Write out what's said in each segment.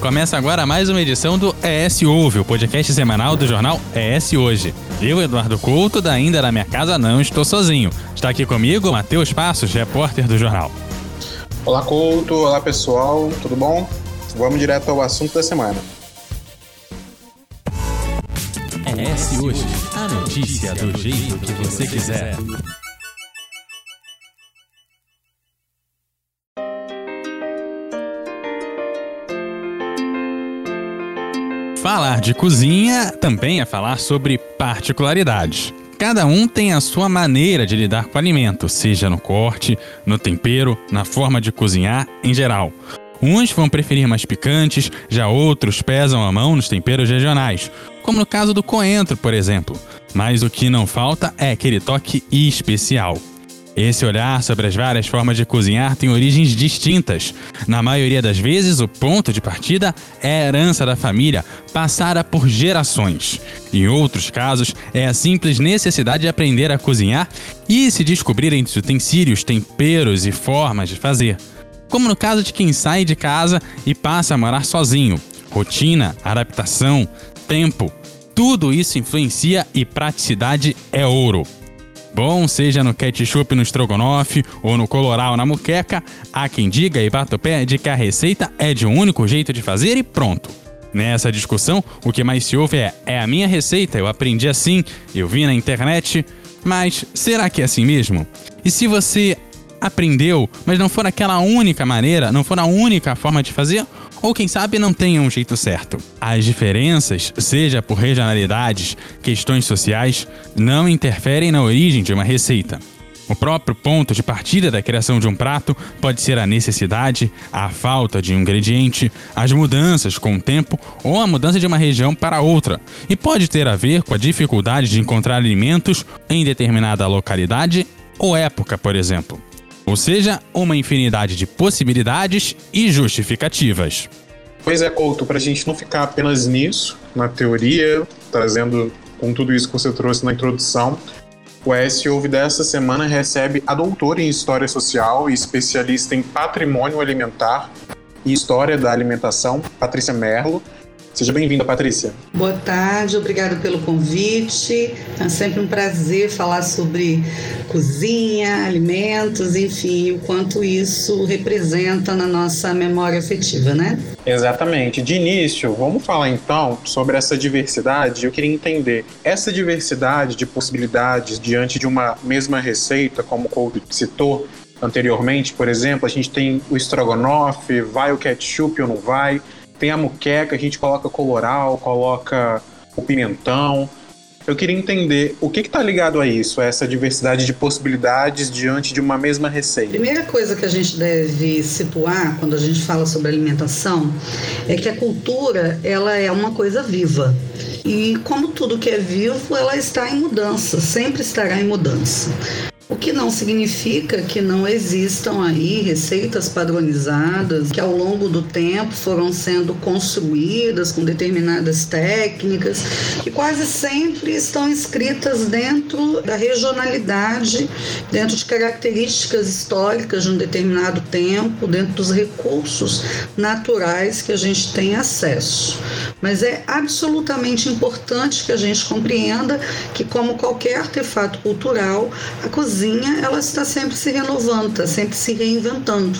começa agora mais uma edição do ES Ouve, o podcast semanal do jornal ES Hoje. Eu, Eduardo Couto, da Ainda na Minha Casa Não Estou Sozinho. Está aqui comigo Matheus Passos, repórter do jornal. Olá, Couto. Olá, pessoal. Tudo bom? Vamos direto ao assunto da semana. ES Hoje, a notícia do jeito que você quiser. Falar de cozinha também é falar sobre particularidades. Cada um tem a sua maneira de lidar com o alimento, seja no corte, no tempero, na forma de cozinhar em geral. Uns vão preferir mais picantes, já outros pesam a mão nos temperos regionais, como no caso do coentro, por exemplo. Mas o que não falta é aquele toque especial. Esse olhar sobre as várias formas de cozinhar tem origens distintas. Na maioria das vezes, o ponto de partida é a herança da família, passada por gerações. Em outros casos, é a simples necessidade de aprender a cozinhar e se descobrir entre utensílios, temperos e formas de fazer. Como no caso de quem sai de casa e passa a morar sozinho. Rotina, adaptação, tempo, tudo isso influencia e praticidade é ouro. Bom, seja no ketchup no estrogonofe ou no coloral na muqueca, há quem diga e bata o pé de que a receita é de um único jeito de fazer e pronto. Nessa discussão, o que mais se ouve é: é a minha receita, eu aprendi assim, eu vi na internet. Mas será que é assim mesmo? E se você aprendeu, mas não for aquela única maneira, não for a única forma de fazer, ou quem sabe não tenha um jeito certo. As diferenças, seja por regionalidades, questões sociais, não interferem na origem de uma receita. O próprio ponto de partida da criação de um prato pode ser a necessidade, a falta de um ingrediente, as mudanças com o tempo ou a mudança de uma região para outra, e pode ter a ver com a dificuldade de encontrar alimentos em determinada localidade ou época, por exemplo ou seja, uma infinidade de possibilidades e justificativas. Pois é, Couto, para a gente não ficar apenas nisso, na teoria, trazendo com tudo isso que você trouxe na introdução, o S Ouve dessa semana recebe a doutora em História Social e especialista em Patrimônio Alimentar e História da Alimentação, Patrícia Merlo, Seja bem-vinda, Patrícia. Boa tarde, obrigado pelo convite. É sempre um prazer falar sobre cozinha, alimentos, enfim, o quanto isso representa na nossa memória afetiva, né? Exatamente. De início, vamos falar então sobre essa diversidade. Eu queria entender essa diversidade de possibilidades diante de uma mesma receita, como o Couto citou anteriormente, por exemplo, a gente tem o estrogonofe, vai o ketchup ou não vai? Tem a muqueca, a gente coloca coloral, coloca o pimentão. Eu queria entender o que está ligado a isso, a essa diversidade de possibilidades diante de uma mesma receita. Primeira coisa que a gente deve situar quando a gente fala sobre alimentação é que a cultura ela é uma coisa viva. E como tudo que é vivo, ela está em mudança, sempre estará em mudança. O que não significa que não existam aí receitas padronizadas que ao longo do tempo foram sendo construídas com determinadas técnicas que quase sempre estão inscritas dentro da regionalidade, dentro de características históricas de um determinado tempo, dentro dos recursos naturais que a gente tem acesso. Mas é absolutamente importante que a gente compreenda que, como qualquer artefato cultural, a cozinha cozinha ela está sempre se renovando, está sempre se reinventando.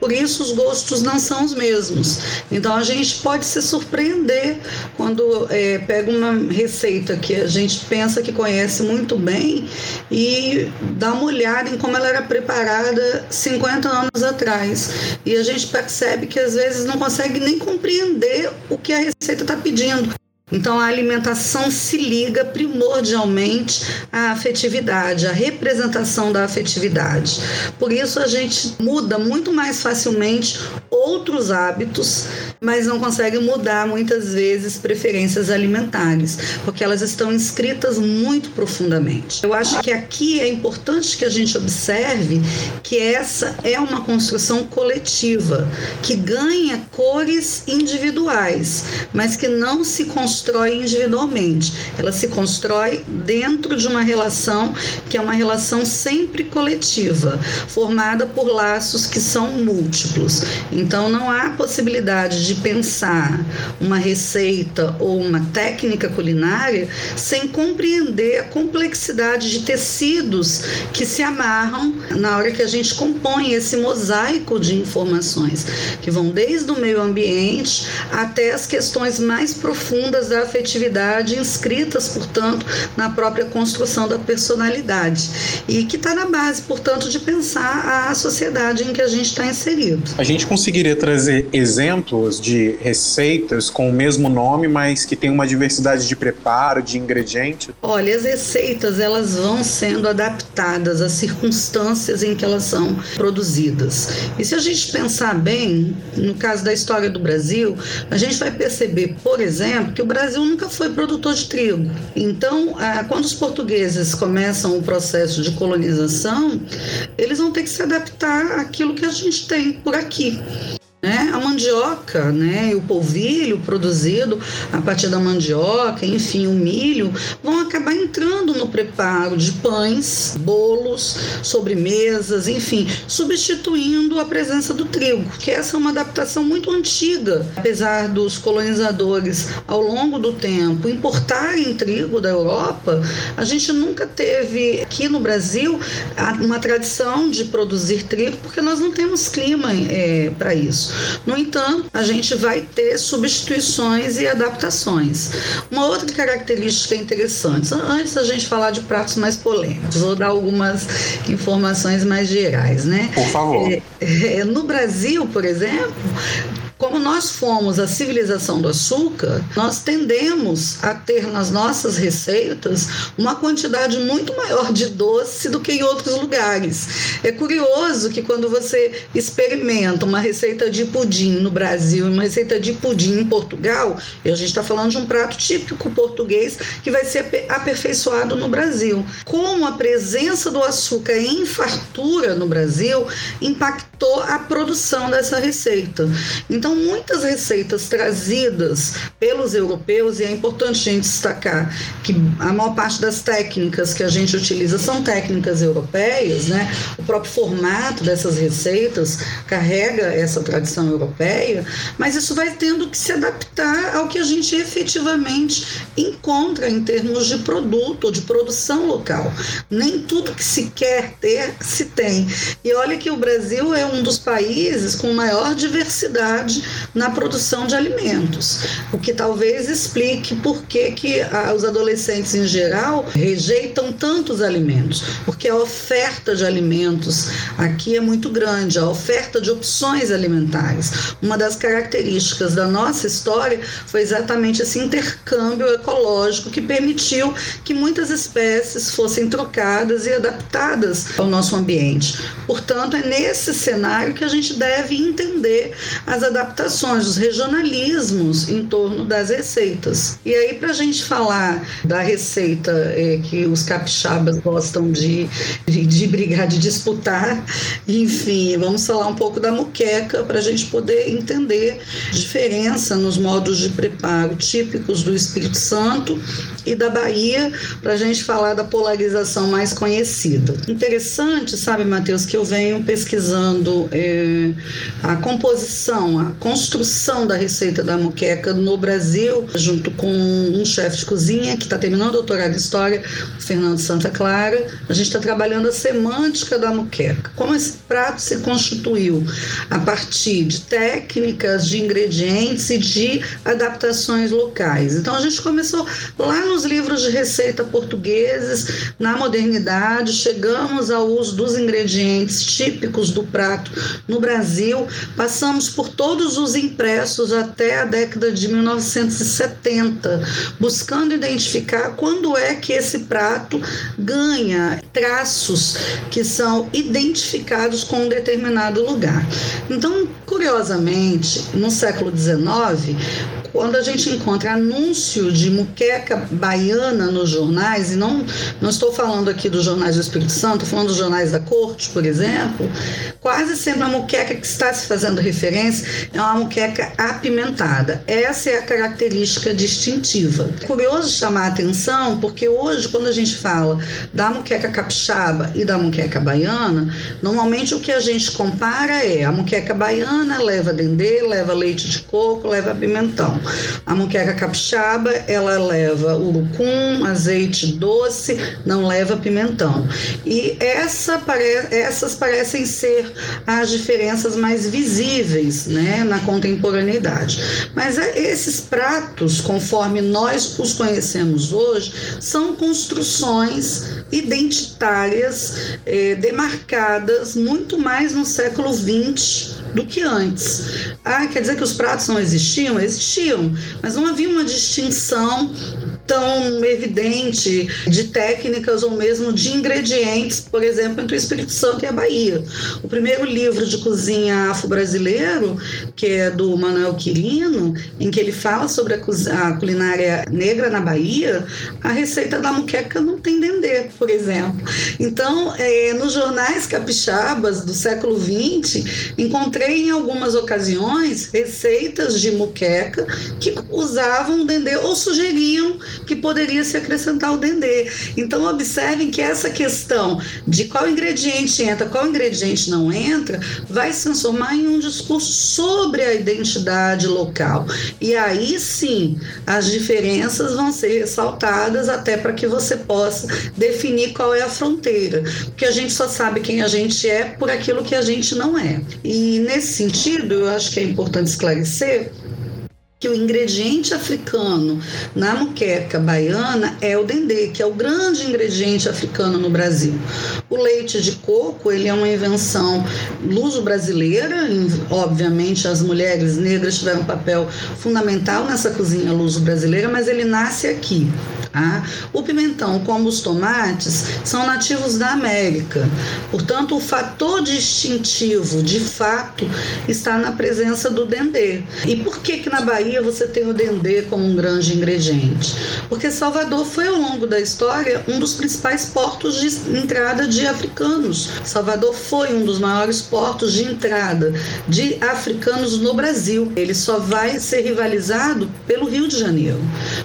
Por isso os gostos não são os mesmos. Então a gente pode se surpreender quando é, pega uma receita que a gente pensa que conhece muito bem e dá uma olhada em como ela era preparada 50 anos atrás. E a gente percebe que às vezes não consegue nem compreender o que a receita está pedindo. Então, a alimentação se liga primordialmente à afetividade, à representação da afetividade. Por isso, a gente muda muito mais facilmente outros hábitos, mas não consegue mudar muitas vezes preferências alimentares, porque elas estão inscritas muito profundamente. Eu acho que aqui é importante que a gente observe que essa é uma construção coletiva, que ganha cores individuais, mas que não se constrói constrói individualmente, ela se constrói dentro de uma relação que é uma relação sempre coletiva, formada por laços que são múltiplos. Então não há possibilidade de pensar uma receita ou uma técnica culinária sem compreender a complexidade de tecidos que se amarram na hora que a gente compõe esse mosaico de informações, que vão desde o meio ambiente até as questões mais profundas da afetividade, inscritas, portanto, na própria construção da personalidade. E que está na base, portanto, de pensar a sociedade em que a gente está inserido. A gente conseguiria trazer exemplos de receitas com o mesmo nome, mas que tem uma diversidade de preparo, de ingredientes? Olha, as receitas elas vão sendo adaptadas às circunstâncias em que elas são produzidas. E se a gente pensar bem, no caso da história do Brasil, a gente vai perceber, por exemplo, que o Brasil nunca foi produtor de trigo. Então, quando os portugueses começam o processo de colonização, eles vão ter que se adaptar àquilo que a gente tem por aqui. Né? A mandioca, né? o polvilho produzido a partir da mandioca, enfim, o milho, vão acabar entrando no preparo de pães, bolos, sobremesas, enfim, substituindo a presença do trigo, que essa é uma adaptação muito antiga. Apesar dos colonizadores, ao longo do tempo, importarem trigo da Europa, a gente nunca teve aqui no Brasil uma tradição de produzir trigo, porque nós não temos clima é, para isso. No entanto, a gente vai ter substituições e adaptações. Uma outra característica interessante, antes da gente falar de pratos mais polêmicos, vou dar algumas informações mais gerais, né? Por favor. É, é, no Brasil, por exemplo, como nós fomos a civilização do açúcar, nós tendemos a ter nas nossas receitas uma quantidade muito maior de doce do que em outros lugares. É curioso que quando você experimenta uma receita de pudim no Brasil e uma receita de pudim em Portugal, e a gente está falando de um prato típico português que vai ser aperfeiçoado no Brasil. Como a presença do açúcar em fartura no Brasil impactou a produção dessa receita. Então, muitas receitas trazidas pelos europeus, e é importante a gente destacar que a maior parte das técnicas que a gente utiliza são técnicas europeias, né? O próprio formato dessas receitas carrega essa tradição europeia, mas isso vai tendo que se adaptar ao que a gente efetivamente encontra em termos de produto de produção local. Nem tudo que se quer ter se tem. E olha que o Brasil é um dos países com maior diversidade na produção de alimentos, o que talvez explique por que, que os adolescentes em geral rejeitam tantos alimentos, porque a oferta de alimentos aqui é muito grande, a oferta de opções alimentares. Uma das características da nossa história foi exatamente esse intercâmbio ecológico que permitiu que muitas espécies fossem trocadas e adaptadas ao nosso ambiente. Portanto, é nesse cenário que a gente deve entender as adaptações os regionalismos em torno das receitas. E aí, para a gente falar da receita é, que os capixabas gostam de, de, de, brigar, de disputar, enfim, vamos falar um pouco da muqueca para a gente poder entender diferença nos modos de preparo típicos do Espírito Santo e da Bahia, para a gente falar da polarização mais conhecida. Interessante, sabe, Matheus, que eu venho pesquisando é, a composição, a construção da receita da muqueca no Brasil, junto com um chefe de cozinha que está terminando o doutorado em História, o Fernando Santa Clara. A gente está trabalhando a semântica da muqueca. Como esse prato se constituiu a partir de técnicas, de ingredientes e de adaptações locais. Então a gente começou lá nos livros de receita portugueses, na modernidade, chegamos ao uso dos ingredientes típicos do prato no Brasil, passamos por todos todos os impressos até a década de 1970, buscando identificar quando é que esse prato ganha traços que são identificados com um determinado lugar. Então, curiosamente, no século XIX, quando a gente encontra anúncio de muqueca baiana nos jornais, e não, não estou falando aqui dos jornais do Espírito Santo, estou falando dos jornais da corte, por exemplo, quase sempre a muqueca que está se fazendo referência é uma muqueca apimentada. Essa é a característica distintiva. É curioso chamar a atenção, porque hoje, quando a gente fala da muqueca capixaba e da muqueca baiana, normalmente o que a gente compara é a muqueca baiana leva dendê, leva leite de coco, leva pimentão. A muqueca capixaba, ela leva urucum, azeite doce, não leva pimentão. E essa pare... essas parecem ser as diferenças mais visíveis né, na contemporaneidade. Mas é, esses pratos, conforme nós os conhecemos hoje, são construções identitárias eh, demarcadas muito mais no século XX do que antes. Ah, quer dizer que os pratos não existiam? Existiam, mas não havia uma distinção tão evidente de técnicas ou mesmo de ingredientes, por exemplo, entre o Espírito Santo e a Bahia. O primeiro livro de cozinha afro-brasileiro, que é do Manuel Quirino, em que ele fala sobre a, culinária negra na Bahia, a receita da muqueca não tem dendê, por exemplo. Então, é, nos jornais capixabas do século XX, encontrei em algumas ocasiões receitas de muqueca que usavam dendê ou sugeriam que poderia se acrescentar o dendê. Então, observem que essa questão de qual ingrediente entra, qual ingrediente não entra, vai se transformar em um discurso sobre a identidade local. E aí sim, as diferenças vão ser ressaltadas até para que você possa definir qual é a fronteira. Porque a gente só sabe quem a gente é por aquilo que a gente não é. E nesse sentido, eu acho que é importante esclarecer que o ingrediente africano na muqueca baiana é o dendê, que é o grande ingrediente africano no Brasil. O leite de coco, ele é uma invenção luso-brasileira, obviamente as mulheres negras tiveram um papel fundamental nessa cozinha luso-brasileira, mas ele nasce aqui. Tá? O pimentão, como os tomates, são nativos da América. Portanto, o fator distintivo, de fato, está na presença do dendê. E por que que na Bahia você tem o dendê como um grande ingrediente? Porque Salvador foi, ao longo da história, um dos principais portos de entrada de africanos. Salvador foi um dos maiores portos de entrada de africanos no Brasil. Ele só vai ser rivalizado pelo Rio de Janeiro.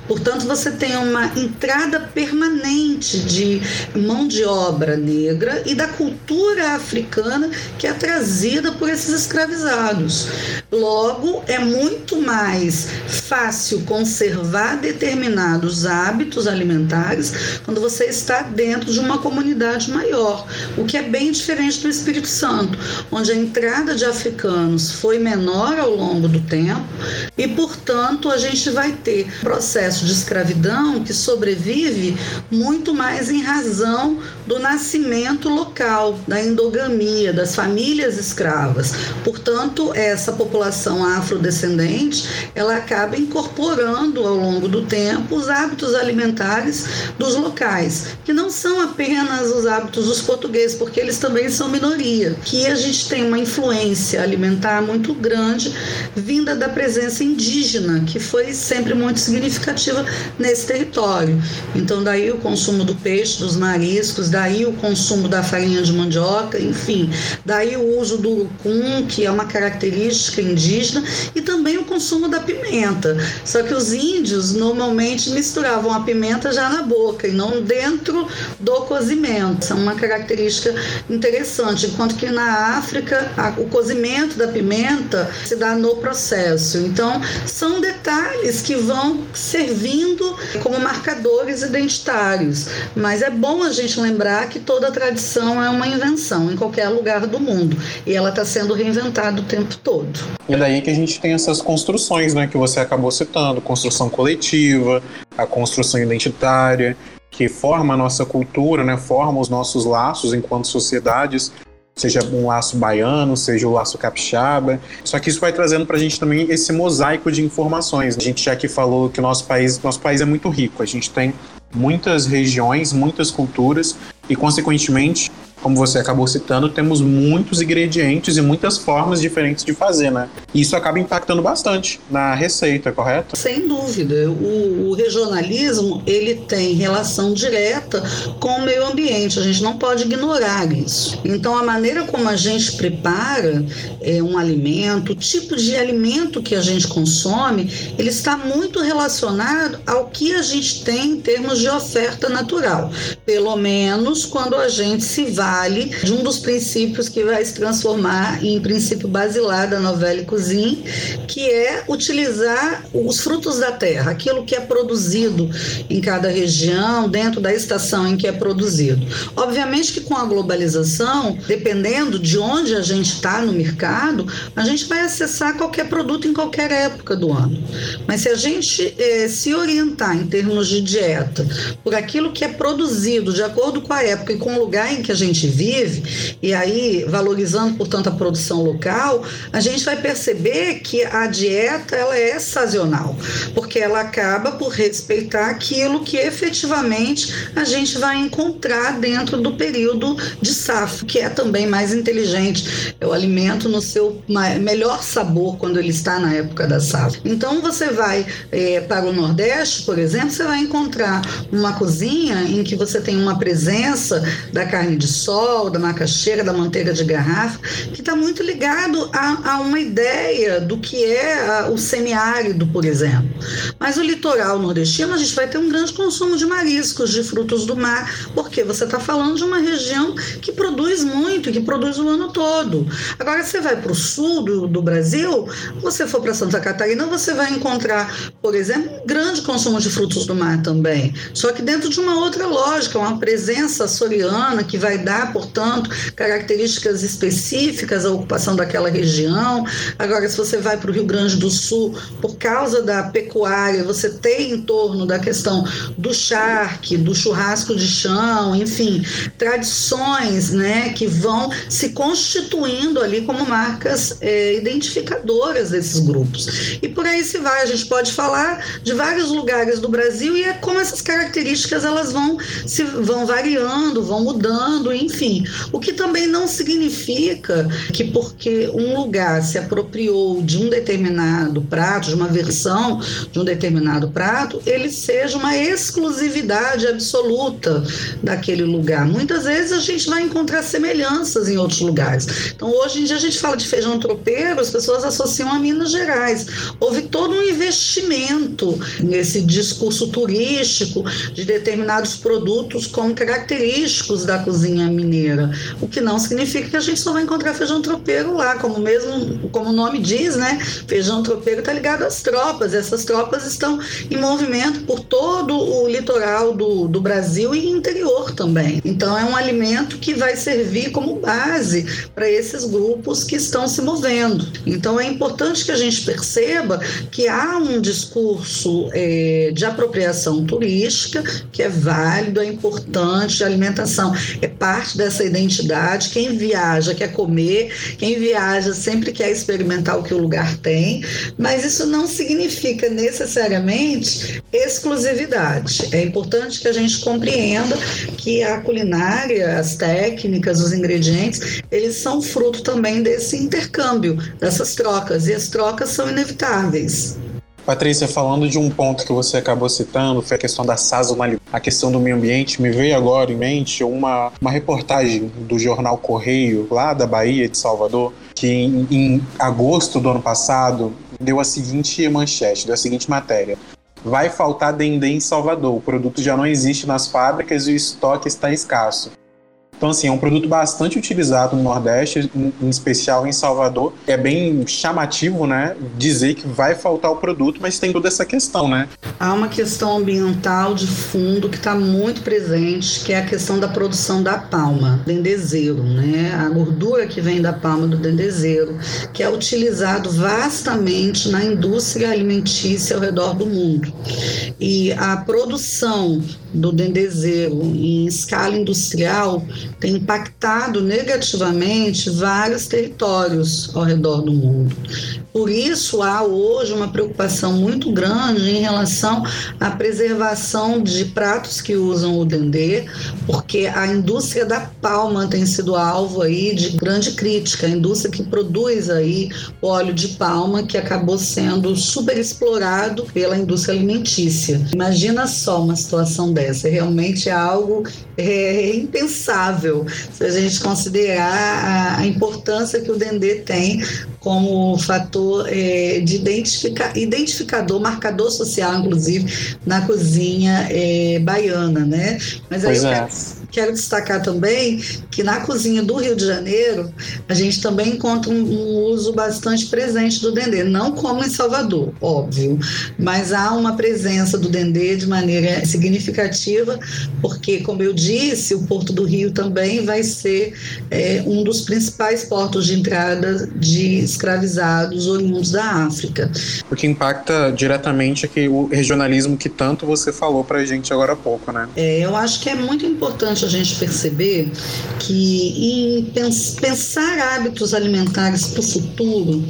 Portanto, você tem uma entrada permanente de mão de obra negra e da cultura africana que é trazida por esses escravizados. Logo, é muito mais fácil conservar determinados hábitos alimentares quando você está dentro de uma comunidade maior, o que é bem diferente do Espírito Santo, onde a entrada de africanos foi menor ao longo do tempo e, portanto, a gente vai ter processo de escravidão que sobrevive muito mais em razão do nascimento local, da endogamia, das famílias escravas. Portanto, essa população afrodescendente, ela acaba incorporando ao longo do tempo os hábitos alimentares dos locais, que não são apenas os hábitos dos portugueses, porque eles também são minoria, que a gente tem uma influência alimentar muito grande vinda da presença indígena, que foi sempre muito significativa nesse território. Então, daí o consumo do peixe, dos mariscos, daí o consumo da farinha de mandioca, enfim, daí o uso do urucum, que é uma característica indígena, e também o consumo da pimenta. Só que os índios normalmente misturavam a pimenta já na boca e não dentro do cozimento. Isso é uma característica interessante, enquanto que na África a, o cozimento da pimenta se dá no processo. Então, são detalhes que vão servindo como marcadores identitários. Mas é bom a gente lembrar que toda tradição é uma invenção em qualquer lugar do mundo e ela está sendo reinventada o tempo todo. E daí que a gente tem essas construções, né, que você acabou citando, construção coletiva, a construção identitária, que forma a nossa cultura, né, forma os nossos laços enquanto sociedades, seja um laço baiano, seja o um laço capixaba. Só que isso vai trazendo para a gente também esse mosaico de informações. A gente já aqui falou que o nosso país, nosso país é muito rico. A gente tem muitas regiões, muitas culturas e, consequentemente, como você acabou citando, temos muitos ingredientes e muitas formas diferentes de fazer, né? Isso acaba impactando bastante na receita, correto? Sem dúvida. O, o regionalismo ele tem relação direta com o meio ambiente. A gente não pode ignorar isso. Então, a maneira como a gente prepara é, um alimento, o tipo de alimento que a gente consome, ele está muito relacionado ao que a gente tem em termos de oferta natural. Pelo menos quando a gente se vale de um dos princípios que vai se transformar em princípio basilar da novela e cozinha, que é utilizar os frutos da terra, aquilo que é produzido em cada região, dentro da estação em que é produzido. Obviamente que com a globalização, dependendo de onde a gente está no mercado, a gente vai acessar qualquer produto em qualquer época do ano. Mas se a gente eh, se orientar em termos de dieta por aquilo que é produzido de acordo com a época e com o lugar em que a gente vive, e aí valorizando, portanto, a produção local, a gente vai perceber que a dieta ela é sazonal, porque ela acaba por respeitar aquilo que efetivamente a gente vai encontrar dentro do período de safra, que é também mais inteligente. É o alimento no seu melhor sabor quando ele está na época da safra. Então você vai é, para o Nordeste, por exemplo, você vai encontrar uma cozinha em que você tem uma presença da carne de sol, da macaxeira, da manteiga de garrafa, que está muito ligado a, a, uma ideia do que é a, o semiárido, por exemplo. Mas o litoral nordestino, a gente vai ter um grande consumo de mariscos, de frutos do mar, porque você está falando de uma região que produz muito, que produz o ano todo. Agora, você vai para o sul do, do Brasil, você for para Santa Catarina, você vai encontrar, por exemplo, um grande consumo de frutos do mar também. Só que dentro de uma outra lógica, uma presença soriana que vai dar, portanto, características específicas à ocupação daquela região. Agora, se você vai para o Rio Grande do Sul, por causa da pecuária, você tem em torno da questão do charque, do churrasco de chão, enfim, tradições né, que vão se constituindo ali como marcas é, identificadoras desses grupos. E por aí se vai, a gente pode falar de vários lugares do Brasil e é como essas características elas vão se vão variando, vão mudando, enfim. O que também não significa que porque um lugar se apropriou de um determinado prato, de uma versão de um determinado prato, ele seja uma exclusividade absoluta daquele lugar. Muitas vezes a gente vai encontrar semelhanças em outros lugares. Então, hoje em dia a gente fala de feijão tropeiro, as pessoas associam a Minas Gerais. Houve todo um investimento nesse discurso turístico de determinados produtos como característicos da cozinha mineira, o que não significa que a gente só vai encontrar feijão tropeiro lá, como mesmo como o nome diz, né? Feijão tropeiro está ligado às tropas, essas tropas estão em movimento por todo o litoral do, do Brasil e interior também. Então é um alimento que vai servir como base para esses grupos que estão se movendo. Então é importante que a gente perceba que há um discurso é, de apropriação turística que é válido, é importante, a alimentação é parte dessa identidade. Quem viaja quer comer, quem viaja sempre quer experimentar o que o lugar tem, mas isso não significa necessariamente exclusividade. É importante que a gente compreenda que a culinária, as técnicas, os ingredientes, eles são fruto também desse intercâmbio, dessas trocas, e as trocas são inevitáveis. Patrícia, falando de um ponto que você acabou citando, foi a questão da sazonalidade, a questão do meio ambiente, me veio agora em mente uma, uma reportagem do jornal Correio, lá da Bahia, de Salvador, que em, em agosto do ano passado deu a seguinte manchete, deu a seguinte matéria. Vai faltar dendê em Salvador, o produto já não existe nas fábricas e o estoque está escasso. Então, assim, é um produto bastante utilizado no Nordeste, em especial em Salvador. É bem chamativo, né, dizer que vai faltar o produto, mas tem toda essa questão, né? Há uma questão ambiental de fundo que está muito presente, que é a questão da produção da palma, dendezeiro, né? A gordura que vem da palma do dendezeiro, que é utilizado vastamente na indústria alimentícia ao redor do mundo. E a produção do dendezeiro em escala industrial tem impactado negativamente vários territórios ao redor do mundo. Por isso há hoje uma preocupação muito grande em relação à preservação de pratos que usam o dendê, porque a indústria da palma tem sido alvo aí de grande crítica, a indústria que produz aí óleo de palma que acabou sendo superexplorado pela indústria alimentícia. Imagina só uma situação dessa, realmente é algo é, impensável se a gente considerar a, importância que o dendê tem como fator é, de identifica, identificador, marcador social, inclusive, na cozinha é, baiana, né? Mas aí é. Quero destacar também que na cozinha do Rio de Janeiro a gente também encontra um, um, uso bastante presente do dendê, não como em Salvador, óbvio, mas há uma presença do dendê de maneira significativa, porque, como eu disse, o Porto do Rio também vai ser é, um dos principais portos de entrada de escravizados oriundos da África. O que impacta diretamente aqui o regionalismo que tanto você falou para a gente agora há pouco, né? É, eu acho que é muito importante a gente perceber que pensar hábitos alimentares para o futuro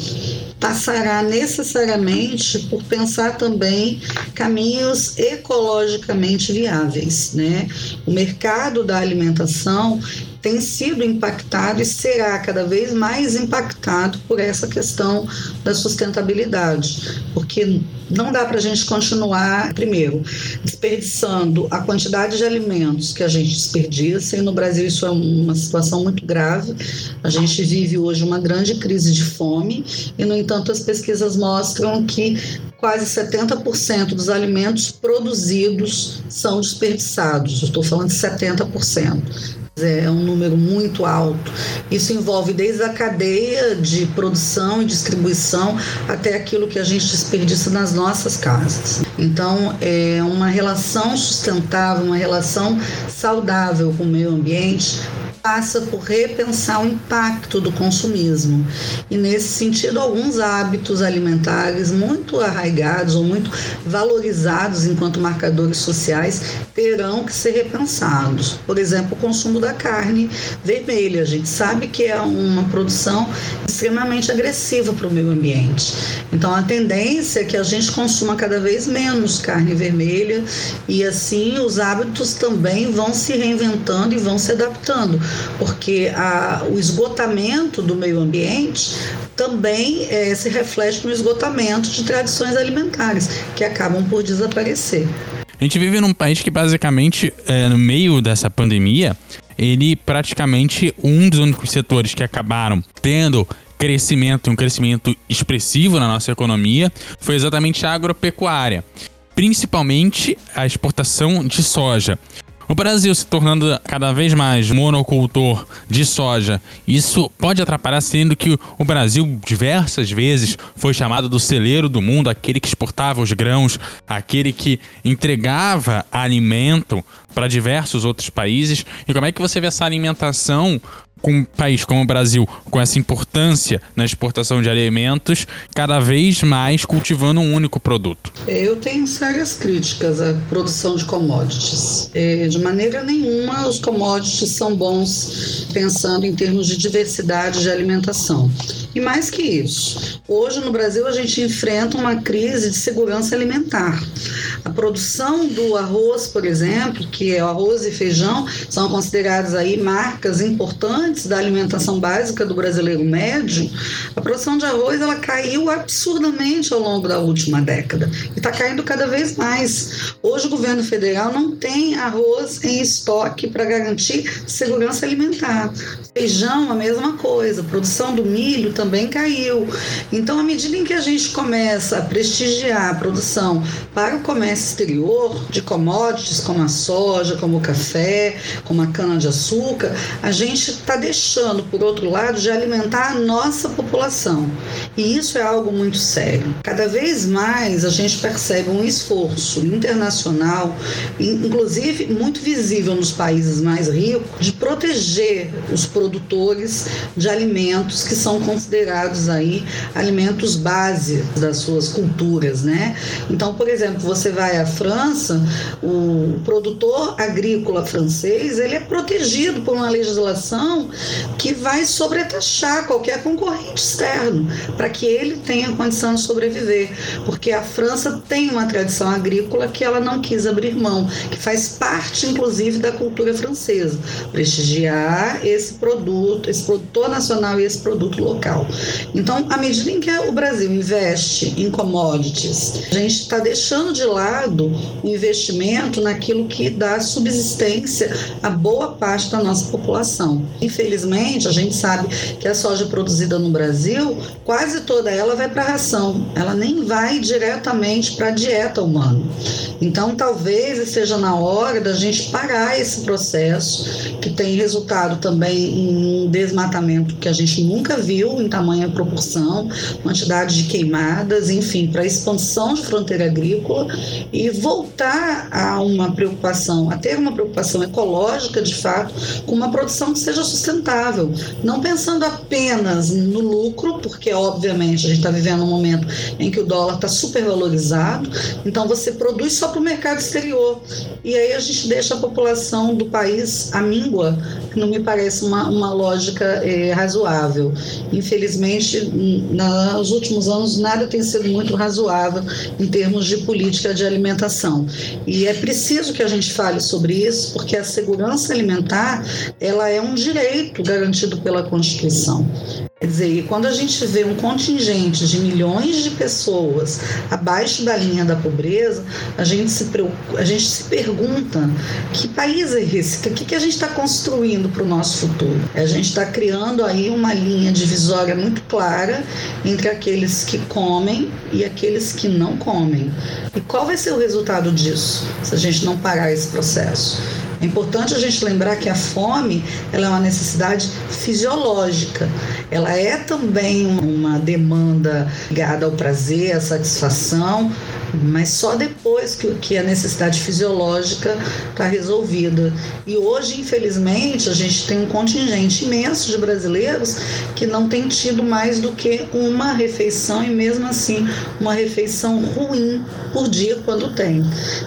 passará necessariamente por pensar também caminhos ecologicamente viáveis, né? O mercado da alimentação tem sido impactado e será cada vez mais impactado por essa questão da sustentabilidade, porque não dá para a gente continuar, primeiro, desperdiçando a quantidade de alimentos que a gente desperdiça, e no Brasil isso é uma situação muito grave. A gente vive hoje uma grande crise de fome, e, no entanto, as pesquisas mostram que quase 70% dos alimentos produzidos são desperdiçados. estou falando de 70% é um número muito alto. Isso envolve desde a cadeia de produção e distribuição até aquilo que a gente desperdiça nas nossas casas. Então, é uma relação sustentável, uma relação saudável com o meio ambiente passa por repensar o impacto do consumismo. E, nesse sentido, alguns hábitos alimentares muito arraigados ou muito valorizados enquanto marcadores sociais terão que ser repensados. Por exemplo, o consumo da carne vermelha. A gente sabe que é uma produção extremamente agressiva para o meio ambiente. Então, a tendência é que a gente consuma cada vez menos carne vermelha e, assim, os hábitos também vão se reinventando e vão se adaptando porque a, o esgotamento do meio ambiente também é, se reflete no esgotamento de tradições alimentares, que acabam por desaparecer. A gente vive num país que basicamente, é, no meio dessa pandemia, ele praticamente um dos únicos setores que acabaram tendo crescimento, um crescimento expressivo na nossa economia, foi exatamente a agropecuária, principalmente a exportação de soja. O Brasil se tornando cada vez mais monocultor de soja, isso pode atrapalhar, sendo que o Brasil diversas vezes foi chamado do celeiro do mundo, aquele que exportava os grãos, aquele que entregava alimento para diversos outros países. E como é que você vê essa alimentação com um país como o Brasil, com essa importância na exportação de alimentos, cada vez mais cultivando um único produto? Eu tenho sérias críticas à produção de commodities. É, de maneira nenhuma os commodities são bons pensando em termos de diversidade de alimentação. E mais que isso, hoje no Brasil a gente enfrenta uma crise de segurança alimentar. A produção do arroz, por exemplo, que é o arroz e feijão, são considerados aí marcas importantes da alimentação básica do brasileiro médio. A produção de arroz ela caiu absurdamente ao longo da última década e está caindo cada vez mais. Hoje o governo federal não tem arroz em estoque para garantir segurança alimentar. Feijão, a mesma coisa. A produção do milho também caiu. Então, à medida em que a gente começa a prestigiar a produção para o comércio exterior de commodities como a soja, como o café, como a cana-de-açúcar, a gente está deixando, por outro lado, de alimentar a nossa população. E isso é algo muito sério. Cada vez mais a gente percebe um esforço internacional, inclusive muito visível nos países mais ricos, de proteger os produtores de alimentos que são considerados aí alimentos base das suas culturas, né? Então, por exemplo, você vai à França, o produtor agrícola francês, ele é protegido por uma legislação que vai sobretaxar qualquer concorrente externo, para que ele tenha condição de sobreviver, porque a França tem uma tradição agrícola que ela não quis abrir mão, que faz parte inclusive da cultura francesa, prestigiar esse produto, esse produtor nacional e esse produto local. Então, à medida em que o Brasil investe em commodities, a gente está deixando de lado o investimento naquilo que dá subsistência a boa parte da nossa população. Infelizmente, a gente sabe que a soja produzida no Brasil, quase toda ela vai para a ração, ela nem vai diretamente para a dieta humana. Então, talvez esteja na hora da gente parar esse processo, que tem resultado também em um desmatamento que a gente nunca viu em tamanha proporção, quantidade de queimadas, enfim, para expansão de fronteira agrícola e voltar a uma preocupação, a ter uma preocupação ecológica, de fato, com uma produção que seja sustentável, não pensando apenas no lucro, porque obviamente a gente está vivendo um momento em que o dólar está super valorizado, então você produz só para o mercado exterior. E aí a gente deixa a população do país à míngua, que não me parece uma, uma lógica é, razoável. Infelizmente, nos últimos anos nada tem sido muito razoável em termos de política de alimentação. E é preciso que a gente fale sobre isso, porque a segurança alimentar ela é um direito garantido pela Constituição. Quer dizer, quando a gente vê um contingente de milhões de pessoas abaixo da linha da pobreza, a gente se, preocupa, a gente se pergunta que país é esse? O que, que a gente está construindo para o nosso futuro? A gente está criando aí uma linha divisória muito clara entre aqueles que comem e aqueles que não comem. E qual vai ser o resultado disso se a gente não parar esse processo? É importante a gente lembrar que a fome ela é uma necessidade fisiológica. Ela é também uma demanda ligada ao prazer, à satisfação, mas só depois que, que a necessidade fisiológica está resolvida. E hoje, infelizmente, a gente tem um contingente imenso de brasileiros que não tem tido mais do que uma refeição e mesmo assim uma refeição ruim por dia quando tem.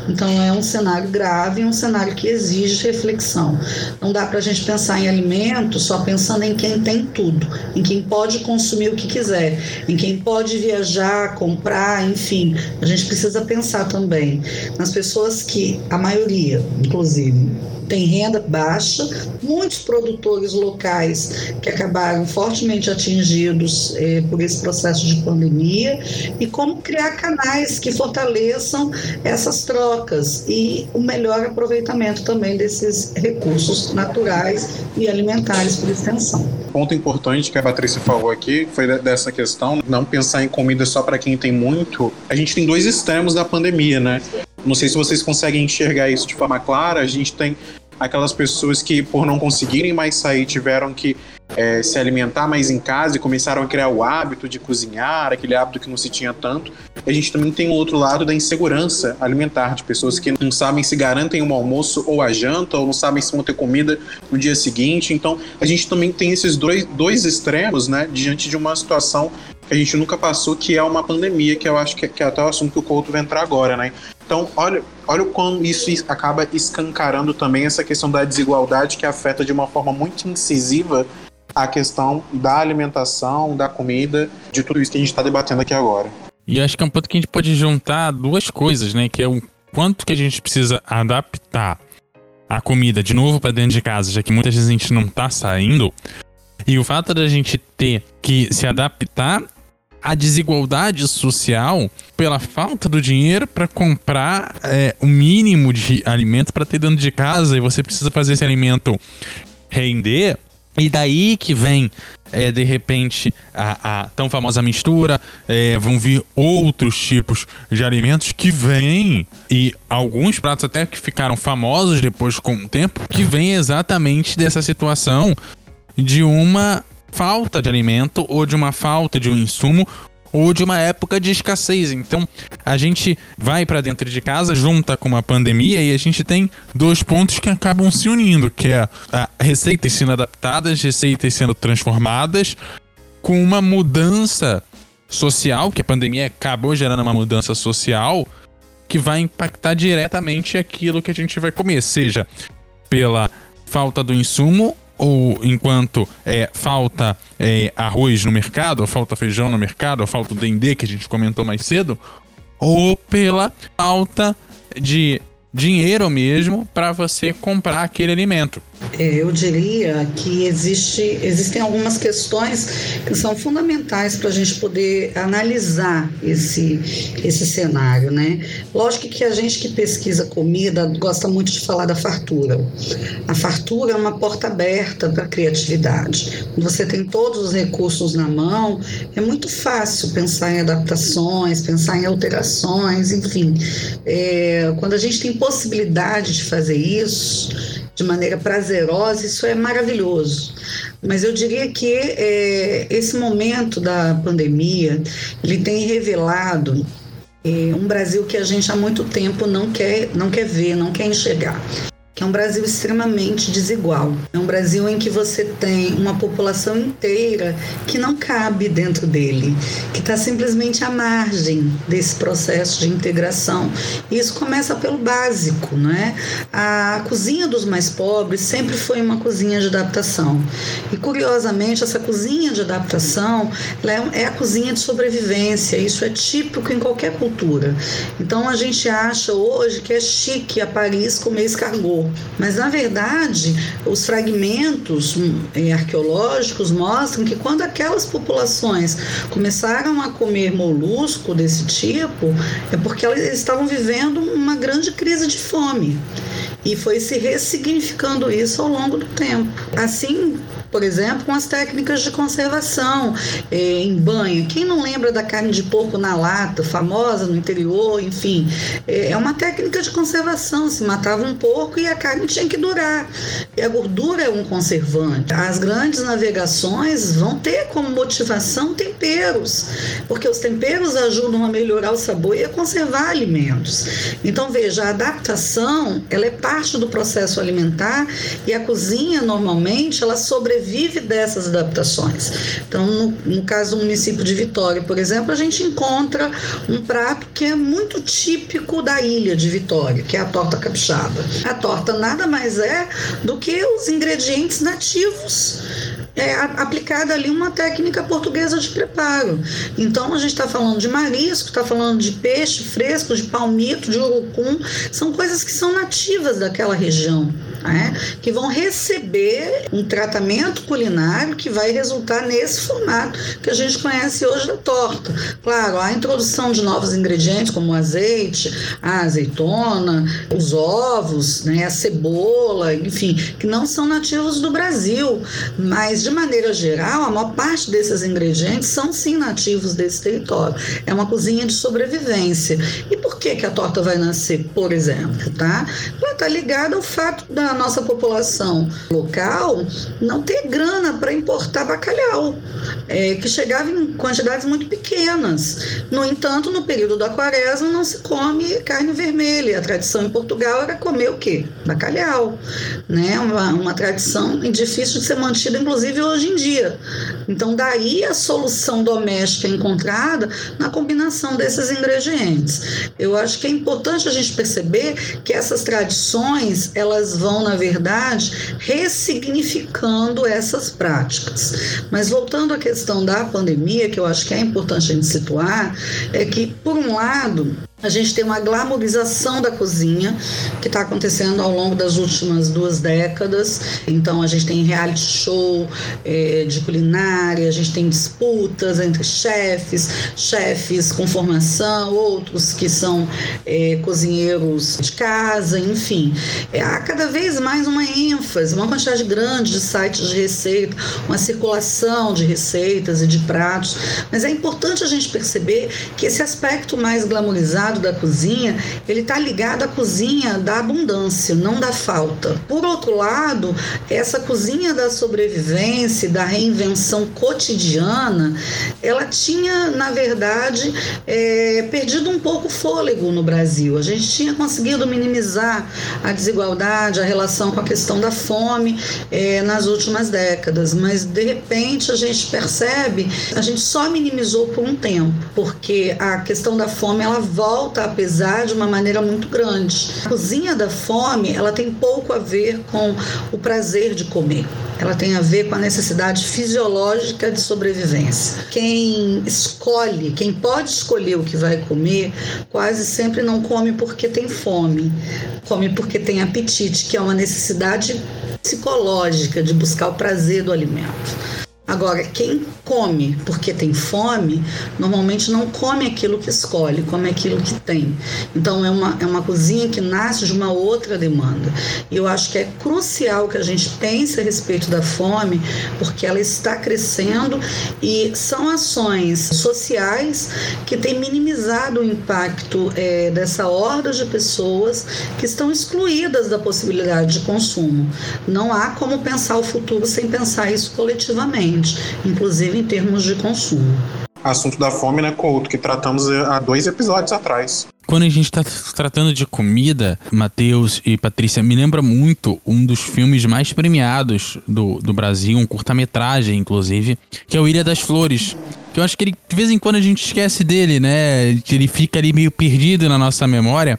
Então é um cenário grave, um cenário que exige reflexão. Não dá para a gente pensar em alimento só pensando em quem tem tudo, em quem pode consumir o que quiser, em quem pode viajar, comprar, enfim. A gente precisa pensar também nas pessoas que, a maioria, inclusive, tem renda baixa, muitos produtores locais que acabaram fortemente atingidos eh, por esse processo de pandemia e como criar canais que fortaleçam essas trocas e o melhor aproveitamento também desses recursos naturais e alimentares por extensão. Ponto importante que a Patrícia falou aqui foi dessa questão, não pensar em comida só para quem tem muito. A gente tem dois extremos da pandemia, né? Não sei se vocês conseguem enxergar isso de forma clara. A gente tem aquelas pessoas que, por não conseguirem mais sair, tiveram que é, se alimentar mais em casa e começaram a criar o hábito de cozinhar, aquele hábito que não se tinha tanto. A gente também tem o outro lado da insegurança alimentar, de pessoas que não sabem se garantem um almoço ou a janta, ou não sabem se vão ter comida no dia seguinte. Então, a gente também tem esses dois, dois extremos, né, diante de uma situação que a gente nunca passou, que é uma pandemia, que eu acho que, que é até o assunto que o Couto vai entrar agora, né? Então, olha, olha como isso acaba escancarando também essa questão da desigualdade que afeta de uma forma muito incisiva a questão da alimentação, da comida, de tudo isso que a gente está debatendo aqui agora. E acho que é um ponto que a gente pode juntar duas coisas, né? Que é o quanto que a gente precisa adaptar a comida de novo para dentro de casa, já que muitas vezes a gente não tá saindo. E o fato da gente ter que se adaptar à desigualdade social pela falta do dinheiro para comprar é, o mínimo de alimento para ter dentro de casa e você precisa fazer esse alimento render e daí que vem, é, de repente, a, a, tão famosa mistura, é, vão vir outros tipos de alimentos que vêm, e alguns pratos até que ficaram famosos depois com o tempo, que vem exatamente dessa situação de uma falta de alimento ou de uma falta de um insumo ou de uma época de escassez. Então, a gente vai para dentro de casa, junta com uma pandemia e a gente tem dois pontos que acabam se unindo, que é a receitas sendo adaptadas, receitas sendo transformadas, com uma mudança social, que a pandemia acabou gerando uma mudança social que vai impactar diretamente aquilo que a gente vai comer, seja pela falta do insumo ou enquanto é, falta é, arroz no mercado, ou falta feijão no mercado, ou falta o dendê que a gente comentou mais cedo, ou pela falta de dinheiro mesmo para você comprar aquele alimento. É, eu diria que existe, existem algumas questões que são fundamentais para a gente poder analisar esse, esse cenário, né? Lógico que a gente que pesquisa comida gosta muito de falar da fartura. A fartura é uma porta aberta para a criatividade. Quando você tem todos os recursos na mão, é muito fácil pensar em adaptações, pensar em alterações, enfim. É, quando a gente tem possibilidade de fazer isso de maneira prazerosa, isso é maravilhoso. Mas eu diria que é, esse momento da pandemia ele tem revelado é, um Brasil que a gente há muito tempo não quer, não quer ver, não quer enxergar que é um Brasil extremamente desigual. É um Brasil em que você tem uma população inteira que não cabe dentro dele, que está simplesmente à margem desse processo de integração. E isso começa pelo básico, não é? A cozinha dos mais pobres sempre foi uma cozinha de adaptação. E curiosamente, essa cozinha de adaptação é, é a cozinha de sobrevivência. Isso é típico em qualquer cultura. Então a gente acha hoje que é chique a Paris comer escargot. Mas, na verdade, os fragmentos hum, eh, arqueológicos mostram que quando aquelas populações começaram a comer molusco desse tipo, é porque elas estavam vivendo uma grande crise de fome. E foi se ressignificando isso ao longo do tempo. Assim, por exemplo, com as técnicas de conservação é, em banho. Quem não lembra da carne de porco na lata, famosa no interior, enfim, é, é uma técnica de conservação. Se matava um porco e a carne tinha que durar. E a gordura é um conservante. As grandes navegações vão ter como motivação temperos, porque os temperos ajudam a melhorar o sabor e a conservar alimentos. Então, veja, a adaptação ela é parte do processo alimentar e a cozinha normalmente ela sobrevive sobrevive dessas adaptações. Então, no, no caso do município de Vitória, por exemplo, a gente encontra um prato que é muito típico da ilha de Vitória, que é a torta capixaba. A torta nada mais é do que os ingredientes nativos é, aplicada ali uma técnica portuguesa de preparo. Então a gente está falando de marisco, está falando de peixe fresco, de palmito, de urucum, são coisas que são nativas daquela região né, que vão receber um tratamento culinário que vai resultar nesse formato que a gente conhece hoje da torta. Claro, a introdução de novos ingredientes como o azeite, a azeitona, os ovos, né, a cebola, enfim, que não são nativos do Brasil, mas de maneira geral, a maior parte desses ingredientes são sim nativos desse território. É uma cozinha de sobrevivência. E por que, que a torta vai nascer, por exemplo? Tá? Ela está ligada ao fato da nossa população local não ter grana para importar bacalhau, é, que chegava em quantidades muito pequenas. No entanto, no período da quaresma não se come carne vermelha. A tradição em Portugal era comer o quê? Bacalhau. Né? Uma, uma tradição difícil de ser mantida, inclusive hoje em dia. Então, daí a solução doméstica encontrada na combinação desses ingredientes. Eu acho que é importante a gente perceber que essas tradições elas vão na verdade, ressignificando essas práticas. Mas voltando à questão da pandemia, que eu acho que é importante a gente situar, é que, por um lado, a gente tem uma glamorização da cozinha que está acontecendo ao longo das últimas duas décadas. Então, a gente tem reality show é, de culinária, a gente tem disputas entre chefes, chefes com formação, outros que são é, cozinheiros de casa, enfim. É, há cada vez mais uma ênfase, uma quantidade grande de sites de receita, uma circulação de receitas e de pratos. Mas é importante a gente perceber que esse aspecto mais glamorizado lado da cozinha, ele está ligado à cozinha da abundância, não da falta. Por outro lado, essa cozinha da sobrevivência, da reinvenção cotidiana, ela tinha, na verdade, é, perdido um pouco o fôlego no Brasil. A gente tinha conseguido minimizar a desigualdade, a relação com a questão da fome é, nas últimas décadas, mas de repente a gente percebe, a gente só minimizou por um tempo, porque a questão da fome ela volta a pesar de uma maneira muito grande. A cozinha da fome ela tem pouco a ver com o prazer de comer ela tem a ver com a necessidade fisiológica de sobrevivência. Quem escolhe, quem pode escolher o que vai comer, quase sempre não come porque tem fome, come porque tem apetite, que é uma necessidade psicológica de buscar o prazer do alimento. Agora, quem come porque tem fome, normalmente não come aquilo que escolhe, come aquilo que tem. Então, é uma, é uma cozinha que nasce de uma outra demanda. E eu acho que é crucial que a gente pense a respeito da fome, porque ela está crescendo e são ações sociais que têm minimizado o impacto é, dessa horda de pessoas que estão excluídas da possibilidade de consumo. Não há como pensar o futuro sem pensar isso coletivamente inclusive em termos de consumo. Assunto da fome, né, Couto, que tratamos há dois episódios atrás. Quando a gente está tratando de comida, Matheus e Patrícia, me lembra muito um dos filmes mais premiados do, do Brasil, um curta-metragem, inclusive, que é o Ilha das Flores. Que eu acho que ele, de vez em quando a gente esquece dele, né? Que ele fica ali meio perdido na nossa memória.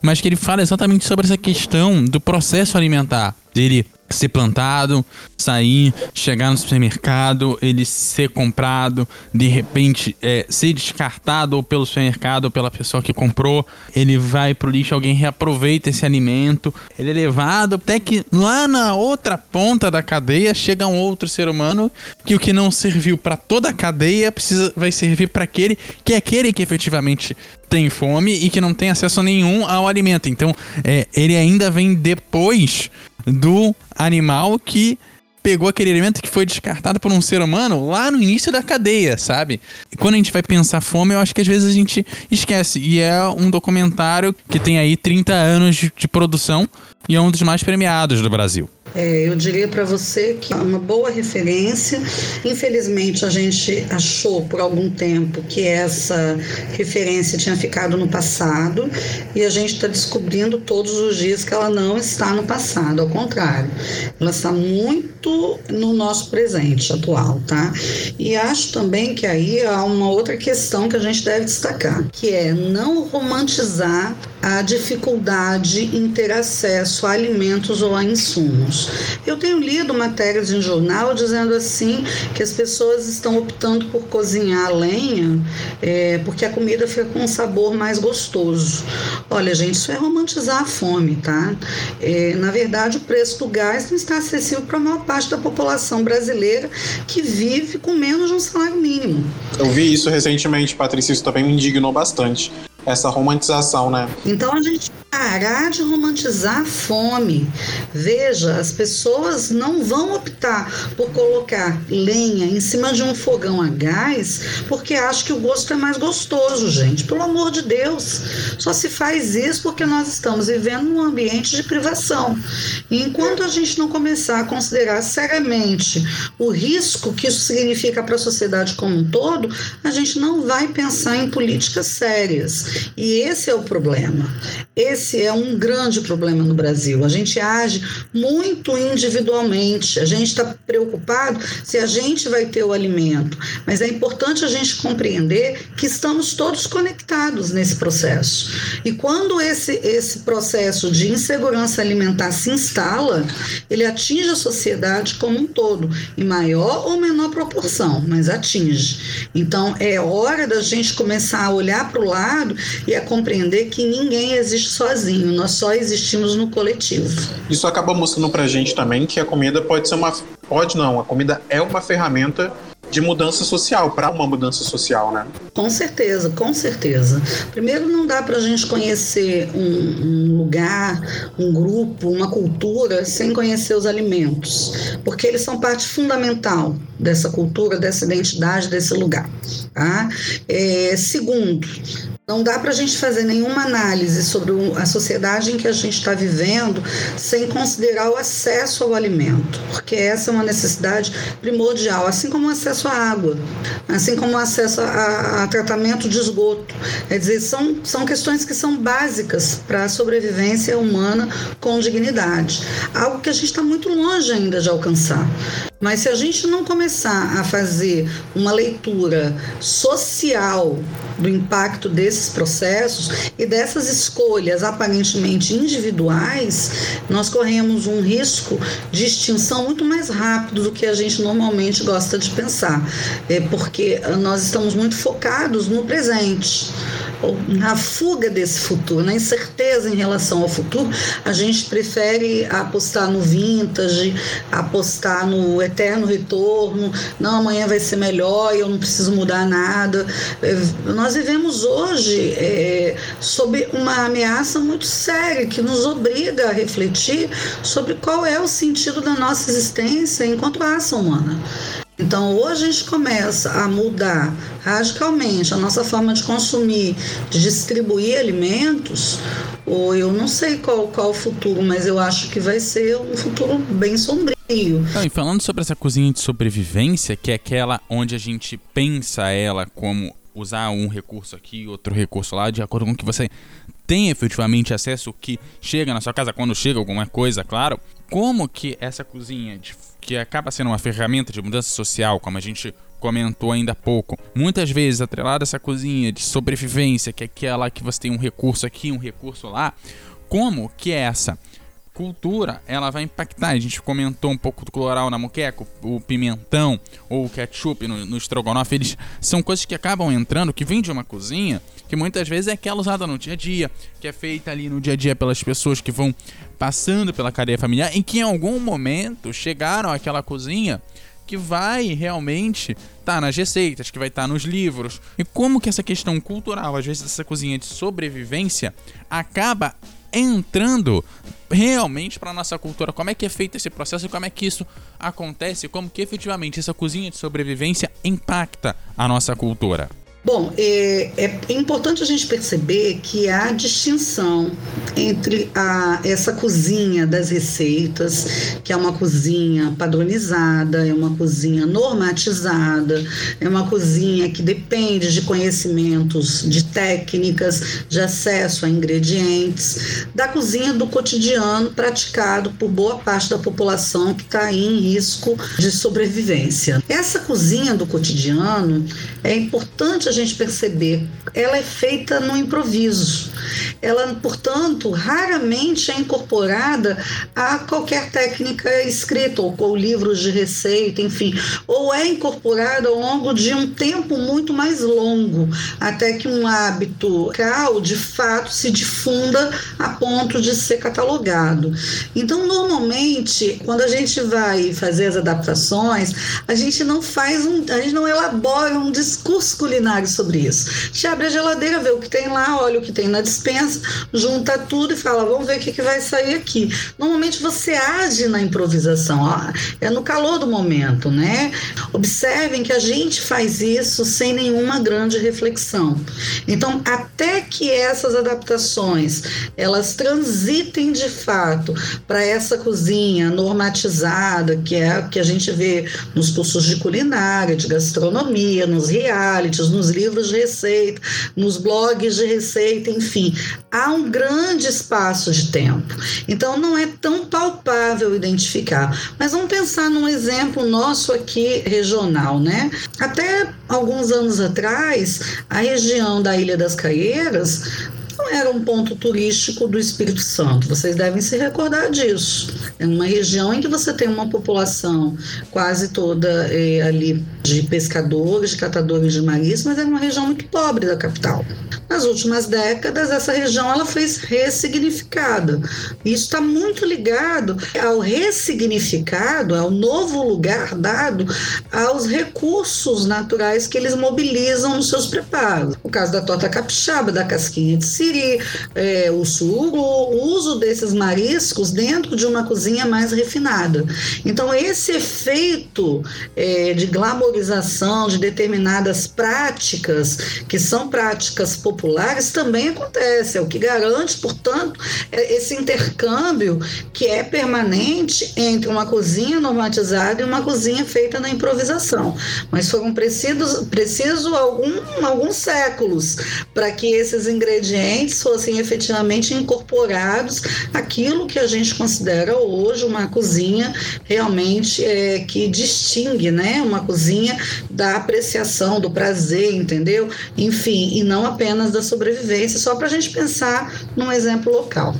Mas que ele fala exatamente sobre essa questão do processo alimentar. Dele ser plantado, sair, chegar no supermercado, ele ser comprado, de repente é, ser descartado ou pelo supermercado ou pela pessoa que comprou, ele vai pro lixo, alguém reaproveita esse alimento, ele é levado até que lá na outra ponta da cadeia chega um outro ser humano que o que não serviu para toda a cadeia precisa vai servir para aquele que é aquele que efetivamente tem fome e que não tem acesso nenhum ao alimento. Então, é, ele ainda vem depois do animal que pegou aquele alimento que foi descartado por um ser humano lá no início da cadeia, sabe? E quando a gente vai pensar fome, eu acho que às vezes a gente esquece. E é um documentário que tem aí 30 anos de produção e é um dos mais premiados do Brasil. É, eu diria para você que é uma boa referência. Infelizmente, a gente achou por algum tempo que essa referência tinha ficado no passado e a gente está descobrindo todos os dias que ela não está no passado, ao contrário, ela está muito no nosso presente atual, tá? E acho também que aí há uma outra questão que a gente deve destacar, que é não romantizar a dificuldade em ter acesso a alimentos ou a insumos. Eu tenho lido matérias em jornal dizendo assim que as pessoas estão optando por cozinhar a lenha é, porque a comida fica com um sabor mais gostoso. Olha, gente, isso é romantizar a fome, tá? É, na verdade, o preço do gás não está acessível para a maior parte da população brasileira que vive com menos de um salário mínimo. Eu vi isso recentemente, Patrícia, isso também me indignou bastante essa romantização, né? Então a gente parar de romantizar a fome. Veja, as pessoas não vão optar por colocar lenha em cima de um fogão a gás porque acham que o gosto é mais gostoso, gente. Pelo amor de Deus. Só se faz isso porque nós estamos vivendo num ambiente de privação. E enquanto a gente não começar a considerar seriamente o risco que isso significa para a sociedade como um todo, a gente não vai pensar em políticas sérias. E esse é o problema. Esse é um grande problema no Brasil. A gente age muito individualmente. A gente está preocupado se a gente vai ter o alimento. Mas é importante a gente compreender que estamos todos conectados nesse processo. E quando esse, esse processo de insegurança alimentar se instala, ele atinge a sociedade como um todo, em maior ou menor proporção, mas atinge. Então é hora da gente começar a olhar para o lado e a compreender que ninguém existe sozinho, nós só existimos no coletivo. Isso acaba mostrando pra gente também que a comida pode ser uma. Pode não, a comida é uma ferramenta de mudança social, para uma mudança social, né? Com certeza, com certeza. Primeiro, não dá para a gente conhecer um, um, lugar, um grupo, uma cultura sem conhecer os alimentos, porque eles são parte fundamental dessa cultura, dessa identidade, desse lugar. Tá? É, segundo, Não dá para a gente fazer nenhuma análise sobre a sociedade em que a gente está vivendo sem considerar o acesso ao alimento, porque essa é uma necessidade primordial, assim como o acesso à água, assim como o acesso a, a tratamento de esgoto. Quer dizer, são, são questões que são básicas para a sobrevivência humana com dignidade, algo que a gente está muito longe ainda de alcançar. Mas se a gente não começar a fazer uma leitura social do impacto desses processos e dessas escolhas aparentemente individuais, nós corremos um risco de extinção muito mais rápido do que a gente normalmente gosta de pensar, é porque nós estamos muito focados no presente na fuga desse futuro, na incerteza em relação ao futuro, a gente prefere apostar no vintage, apostar no eterno retorno, não, amanhã vai ser melhor eu não preciso mudar nada. É, nós vivemos hoje é, sob uma ameaça muito séria que nos obriga a refletir sobre qual é o sentido da nossa existência enquanto raça humana. Então, ou a gente começa a mudar radicalmente a nossa forma de consumir, de distribuir alimentos, ou eu não sei qual, qual o futuro, mas eu acho que vai ser um futuro bem sombrio. Não, e falando sobre essa cozinha de sobrevivência, que é aquela onde a gente pensa ela como usar um recurso aqui, outro recurso lá, de acordo com o que você tem efetivamente acesso, o que chega na sua casa quando chega alguma coisa, claro. Como que essa cozinha de que acaba sendo uma ferramenta de mudança social, como a gente comentou ainda há pouco, muitas vezes atrelada essa cozinha de sobrevivência, que é aquela que você tem um recurso aqui, um recurso lá, como que é essa? Cultura ela vai impactar. A gente comentou um pouco do coloral na moqueca, o pimentão ou o ketchup no, no estrogonofe, eles são coisas que acabam entrando, que vêm de uma cozinha, que muitas vezes é aquela usada no dia a dia, que é feita ali no dia a dia pelas pessoas que vão passando pela cadeia familiar, em que em algum momento chegaram àquela cozinha que vai realmente estar tá nas receitas, que vai estar tá nos livros. E como que essa questão cultural, às vezes essa cozinha de sobrevivência, acaba entrando realmente para nossa cultura, como é que é feito esse processo como é que isso acontece, como que efetivamente essa cozinha de sobrevivência impacta a nossa cultura. Bom, é, é, importante a gente perceber que há distinção entre a, essa cozinha das receitas, que é uma cozinha padronizada, é uma cozinha normatizada, é uma cozinha que depende de conhecimentos, de técnicas, de acesso a ingredientes, da cozinha do cotidiano praticado por boa parte da população que está em risco de sobrevivência. Essa cozinha do cotidiano é importante a gente perceber, ela é feita no improviso. Ela, portanto, raramente é incorporada a qualquer técnica escrita, ou, ou livros de receita, enfim, ou é incorporada ao longo de um tempo muito mais longo, até que um hábito cal de fato se difunda a ponto de ser catalogado. Então, normalmente, quando a gente vai fazer as adaptações, a gente não faz um, a gente não elabora um discurso culinário sobre isso. A gente abre a geladeira, vê o que tem lá, olha o que tem na dispensa, junta tudo e fala, vamos ver o que, que vai sair aqui. Normalmente você age na improvisação, ó, é no calor do momento, né? Observem que a gente faz isso sem nenhuma grande reflexão. Então, até que essas adaptações elas transitem de fato para essa cozinha normatizada, que é que a gente vê nos cursos de culinária, de gastronomia, nos realities, nos livros de receita, nos blogs de receita, enfim, há um grande espaço de tempo. Então não é tão palpável identificar. Mas vamos pensar num exemplo nosso aqui regional, né? Até alguns anos atrás, a região da Ilha das Caieiras não era um ponto turístico do Espírito Santo. Vocês devem se recordar disso. É uma região em que você tem uma população quase toda é, ali de pescadores, de catadores de marisco, mas é uma região muito pobre da capital. Nas últimas décadas, essa região ela foi ressignificada. Isso está muito ligado ao ressignificado, ao novo lugar dado aos recursos naturais que eles mobilizam nos seus preparos. O caso da torta capixaba, da casquinha de si é, o suru, o uso desses mariscos dentro de uma cozinha mais refinada. Então, esse efeito é, de glamorização de determinadas práticas, que são práticas populares, também acontece. É o que garante, portanto, é esse intercâmbio que é permanente entre uma cozinha normatizada e uma cozinha feita na improvisação. Mas foram precisos, preciso algum, alguns séculos para que esses ingredientes fossem efetivamente incorporados aquilo que a gente considera hoje uma cozinha realmente é, que distingue, né, uma cozinha da apreciação, do prazer, entendeu? Enfim, e não apenas da sobrevivência, só para a gente pensar num exemplo local.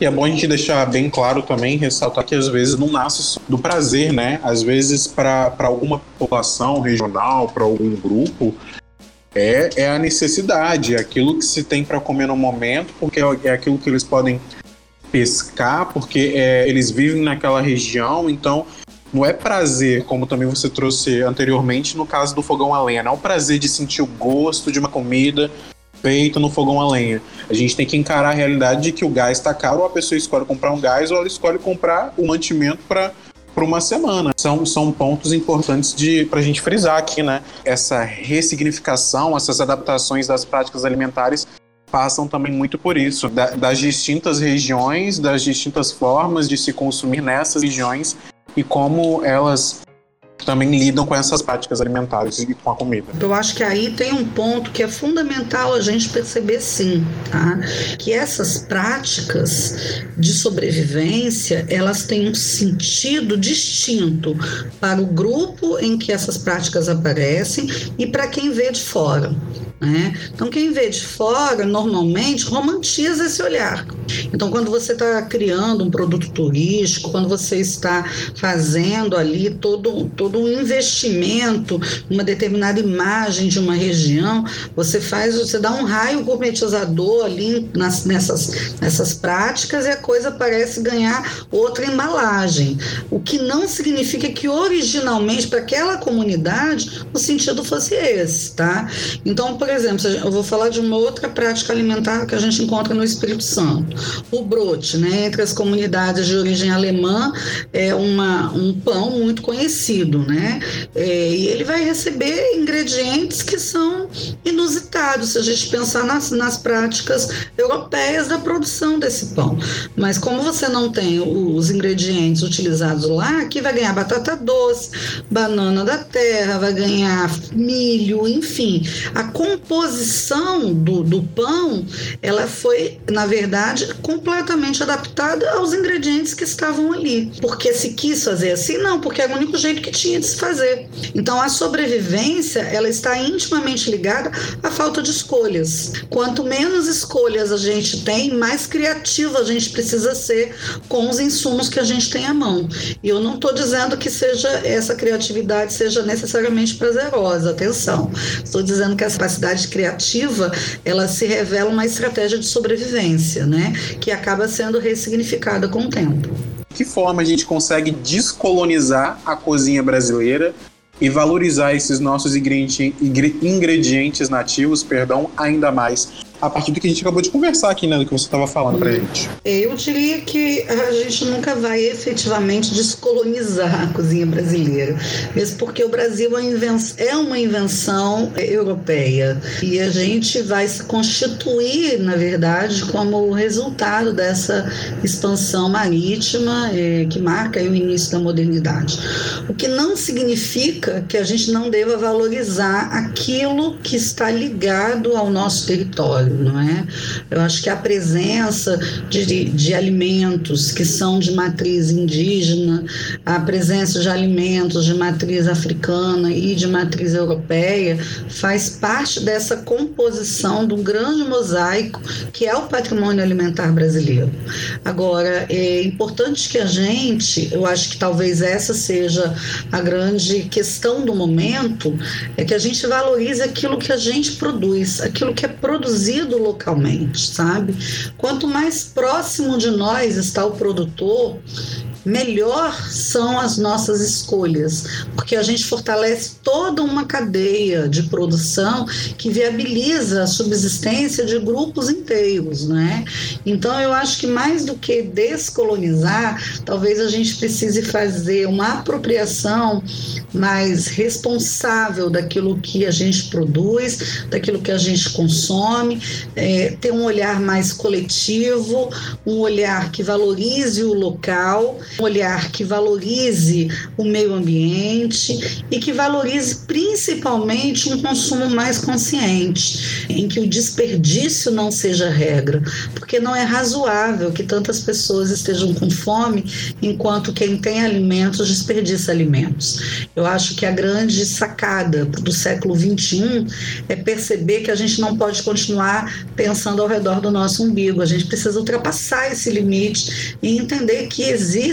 E é bom a gente deixar bem claro também, ressaltar que às vezes não nasce do prazer, né? Às vezes, para alguma população regional, para algum grupo, é, é a necessidade, é aquilo que se tem para comer no momento, porque é, é aquilo que eles podem pescar, porque é, eles vivem naquela região, então não é prazer, como também você trouxe anteriormente no caso do fogão a lenha, não é o prazer de sentir o gosto de uma comida feito no fogão a lenha. A gente tem que encarar a realidade de que o gás está caro, ou a pessoa escolhe comprar um gás, ou ela escolhe comprar o mantimento para por uma semana. São, são pontos importantes para a gente frisar aqui, né? Essa ressignificação, essas adaptações das práticas alimentares passam também muito por isso, da, das distintas regiões, das distintas formas de se consumir nessas regiões e como elas também lidam com essas práticas alimentares e com a comida. Eu acho que aí tem um ponto que é fundamental a gente perceber sim, tá? Que essas práticas de sobrevivência, elas têm um sentido distinto para o grupo em que essas práticas aparecem e para quem vê de fora. Né? Então, quem vê de fora, normalmente, romantiza esse olhar. Então, quando você está criando um produto turístico, quando você está fazendo ali todo, todo um investimento, uma determinada imagem de uma região, você faz, você dá um raio gourmetizador ali nas, nessas, nessas práticas e a coisa parece ganhar outra embalagem. O que não significa que originalmente, para aquela comunidade, o sentido fosse esse, tá? Então, por exemplo, eu vou falar de uma outra prática alimentar que a gente encontra no Espírito Santo. O brote, né, entre as comunidades de origem alemã, é uma, um pão muito conhecido, né? É, e ele vai receber ingredientes que são inusitados, se a gente pensar nas, nas práticas europeias da produção desse pão. Mas como você não tem os ingredientes utilizados lá, aqui vai ganhar batata doce, banana da terra, vai ganhar milho, enfim. A composição do, do pão, ela foi, na verdade, completamente adaptada aos ingredientes que estavam ali. Porque se quis fazer assim? Não, porque era o único jeito que tinha de se fazer. Então, a sobrevivência, ela está intimamente ligada à falta de escolhas. Quanto menos escolhas a gente tem, mais criativa a gente precisa ser com os insumos que a gente tem à mão. E eu não estou dizendo que seja essa criatividade seja necessariamente prazerosa, atenção. Estou dizendo que essa capacidade capacidade criativa, ela se revela uma estratégia de sobrevivência, né? Que acaba sendo ressignificada com o tempo. Que forma a gente consegue descolonizar a cozinha brasileira e valorizar esses nossos ingredientes nativos, perdão, ainda mais? A partir do que a gente acabou de conversar aqui, né? Do que você estava falando pra gente. Eu diria que a gente nunca vai efetivamente descolonizar a cozinha brasileira. Mesmo porque o Brasil é uma invenção europeia. E a gente vai se constituir, na verdade, como resultado dessa expansão marítima eh, que marca o início da modernidade. O que não significa que a gente não deva valorizar aquilo que está ligado ao nosso território não é? Eu acho que a presença de, de alimentos que são de matriz indígena, a presença de alimentos de matriz africana e de matriz europeia faz parte dessa composição do grande mosaico que é o patrimônio alimentar brasileiro. Agora, é importante que a gente, eu acho que talvez essa seja a grande questão do momento, é que a gente valorize aquilo que a gente produz, aquilo que é produzido localmente, sabe? Quanto mais próximo de nós está o produtor, melhor são as nossas escolhas, porque a gente fortalece toda uma cadeia de produção que viabiliza a subsistência de grupos inteiros, né? Então eu acho que mais do que descolonizar, talvez a gente precise fazer uma apropriação mais responsável daquilo que a gente produz, daquilo que a gente consome, é, ter um olhar mais coletivo, um olhar que valorize o local, um olhar que valorize o meio ambiente e que valorize principalmente um consumo mais consciente, em que o desperdício não seja regra, porque não é razoável que tantas pessoas estejam com fome enquanto quem tem alimentos desperdiça alimentos. Eu acho que a grande sacada do século XXI é perceber que a gente não pode continuar pensando ao redor do nosso umbigo, a gente precisa ultrapassar esse limite e entender que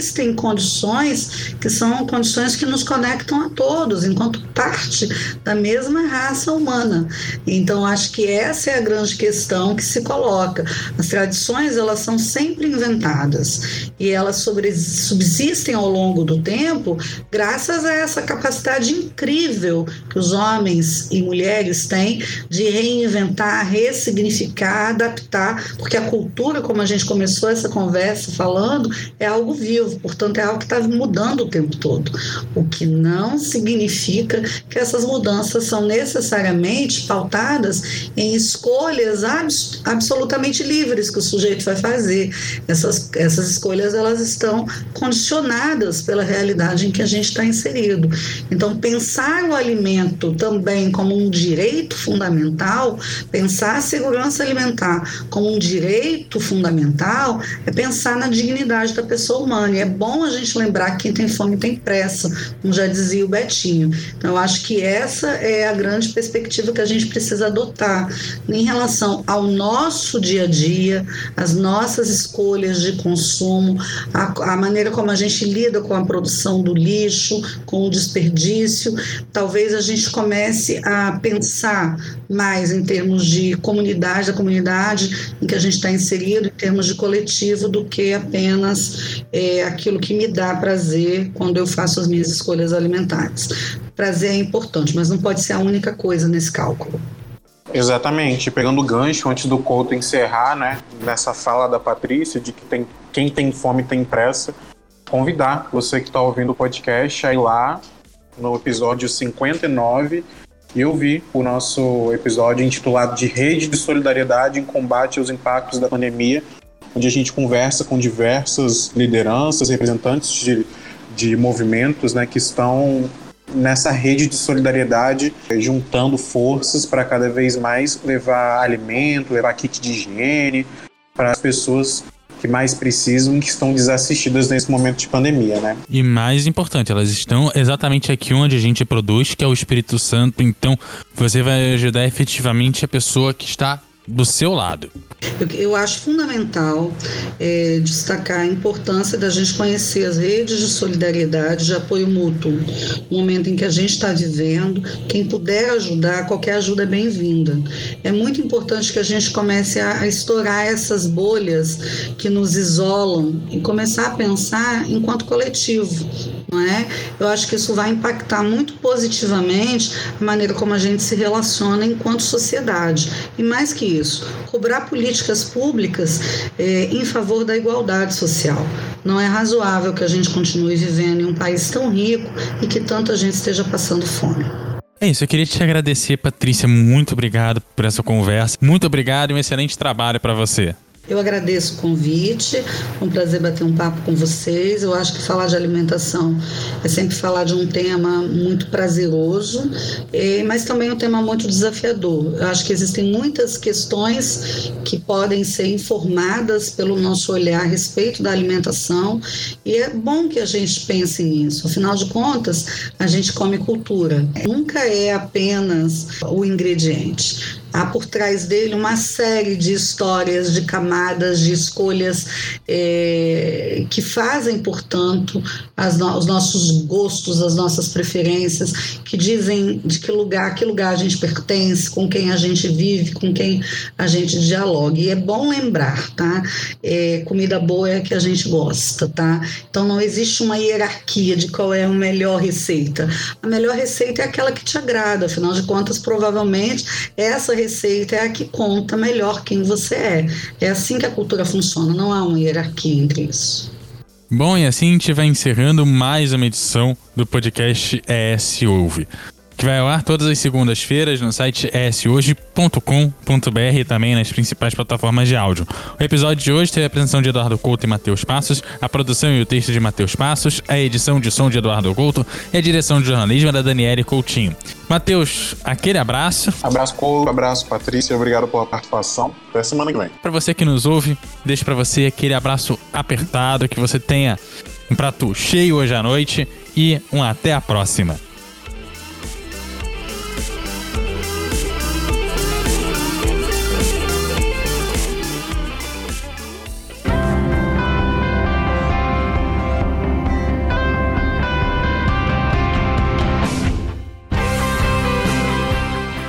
existem condições que são condições que nos conectam a todos, enquanto parte da mesma raça humana. Então, acho que essa é a grande questão que se coloca. As tradições, elas são sempre inventadas e elas sobre, subsistem ao longo do tempo graças a essa capacidade incrível que os homens e mulheres têm de reinventar, ressignificar, adaptar, porque a cultura, como a gente começou essa conversa falando, é algo vivo, portanto, é algo que está mudando o tempo todo. O que não significa que essas mudanças são necessariamente pautadas em escolhas abs absolutamente livres que o sujeito vai fazer. Essas, essas escolhas elas estão condicionadas pela realidade em que a gente está inserido. Então, pensar o alimento também como um direito fundamental, pensar a segurança alimentar como um direito fundamental, é pensar na dignidade da pessoa humana. E é bom a gente lembrar que quem tem fome tem pressa, como já dizia o Betinho. Então, eu acho que essa é a grande perspectiva que a gente precisa adotar em relação ao nosso dia a dia, as nossas escolhas de consumo, a, a maneira como a gente lida com a produção do lixo, com o desperdício. Talvez a gente comece a pensar mais em termos de comunidade, da comunidade em que a gente está inserido, em termos de coletivo, do que apenas é, aquilo que me dá prazer quando eu faço as minhas escolhas alimentares. Prazer é importante, mas não pode ser a única coisa nesse cálculo. Exatamente, pegando o gancho antes do Couto encerrar, né, nessa fala da Patrícia de que tem, quem tem fome tem pressa, convidar você que está ouvindo o podcast a ir lá no episódio 59 e ouvir o nosso episódio intitulado de Rede de Solidariedade em Combate aos Impactos da Pandemia, onde a gente conversa com diversas lideranças, representantes de, de movimentos né, que estão nessa rede de solidariedade, juntando forças para cada vez mais levar alimento, levar kit de higiene para as pessoas que mais precisam que estão desassistidas nesse momento de pandemia, né? E mais importante, elas estão exatamente aqui onde a gente produz, que é o Espírito Santo. Então, você vai ajudar efetivamente a pessoa que está do seu lado. Eu, acho fundamental é, destacar a importância da gente conhecer as redes de solidariedade, de apoio mútuo, no momento em que a gente está vivendo. Quem puder ajudar, qualquer ajuda é bem-vinda. É muito importante que a gente comece a, a estourar essas bolhas que nos isolam e começar a pensar enquanto coletivo. Não é? Eu acho que isso vai impactar muito positivamente a maneira como a gente se relaciona enquanto sociedade. E mais que isso, cobrar políticas públicas é, em favor da igualdade social. Não é razoável que a gente continue vivendo em um país tão rico e que tanta gente esteja passando fome. É isso, eu queria te agradecer, Patrícia. Muito obrigado por essa conversa. Muito obrigado e um excelente trabalho para você. Eu agradeço o convite, é um prazer bater um papo com vocês. Eu acho que falar de alimentação é sempre falar de um tema muito prazeroso, mas também um tema muito desafiador. Eu acho que existem muitas questões que podem ser informadas pelo nosso olhar a respeito da alimentação e é bom que a gente pense nisso. Afinal de contas, a gente come cultura. Nunca é apenas o ingrediente há por trás dele uma série de histórias, de camadas, de escolhas é, que fazem, portanto, no, os nossos gostos, as nossas preferências, que dizem de que lugar, que lugar a gente pertence, com quem a gente vive, com quem a gente dialoga. E é bom lembrar, tá? É, comida boa é a que a gente gosta, tá? Então não existe uma hierarquia de qual é a melhor receita. A melhor receita é aquela que te agrada, afinal de contas, provavelmente essa receita é a que conta melhor quem você é. É assim que a cultura funciona, não há uma hierarquia entre isso. Bom, e assim a gente vai encerrando mais uma edição do podcast ES Ouve que vai ao ar todas as segundas-feiras no site eshoje.com.br e também nas principais plataformas de áudio. O episódio de hoje teve a apresentação de Eduardo Couto e Matheus Passos, a produção e o texto de Matheus Passos, a edição de som de Eduardo Couto e a direção de jornalismo da Daniele Coutinho. Matheus, aquele abraço. Abraço, Couto, abraço, Patrícia, obrigado pela participação. Até semana que vem. Para você que nos ouve, deixo para você aquele abraço apertado, que você tenha um prato cheio hoje à noite e um até a próxima.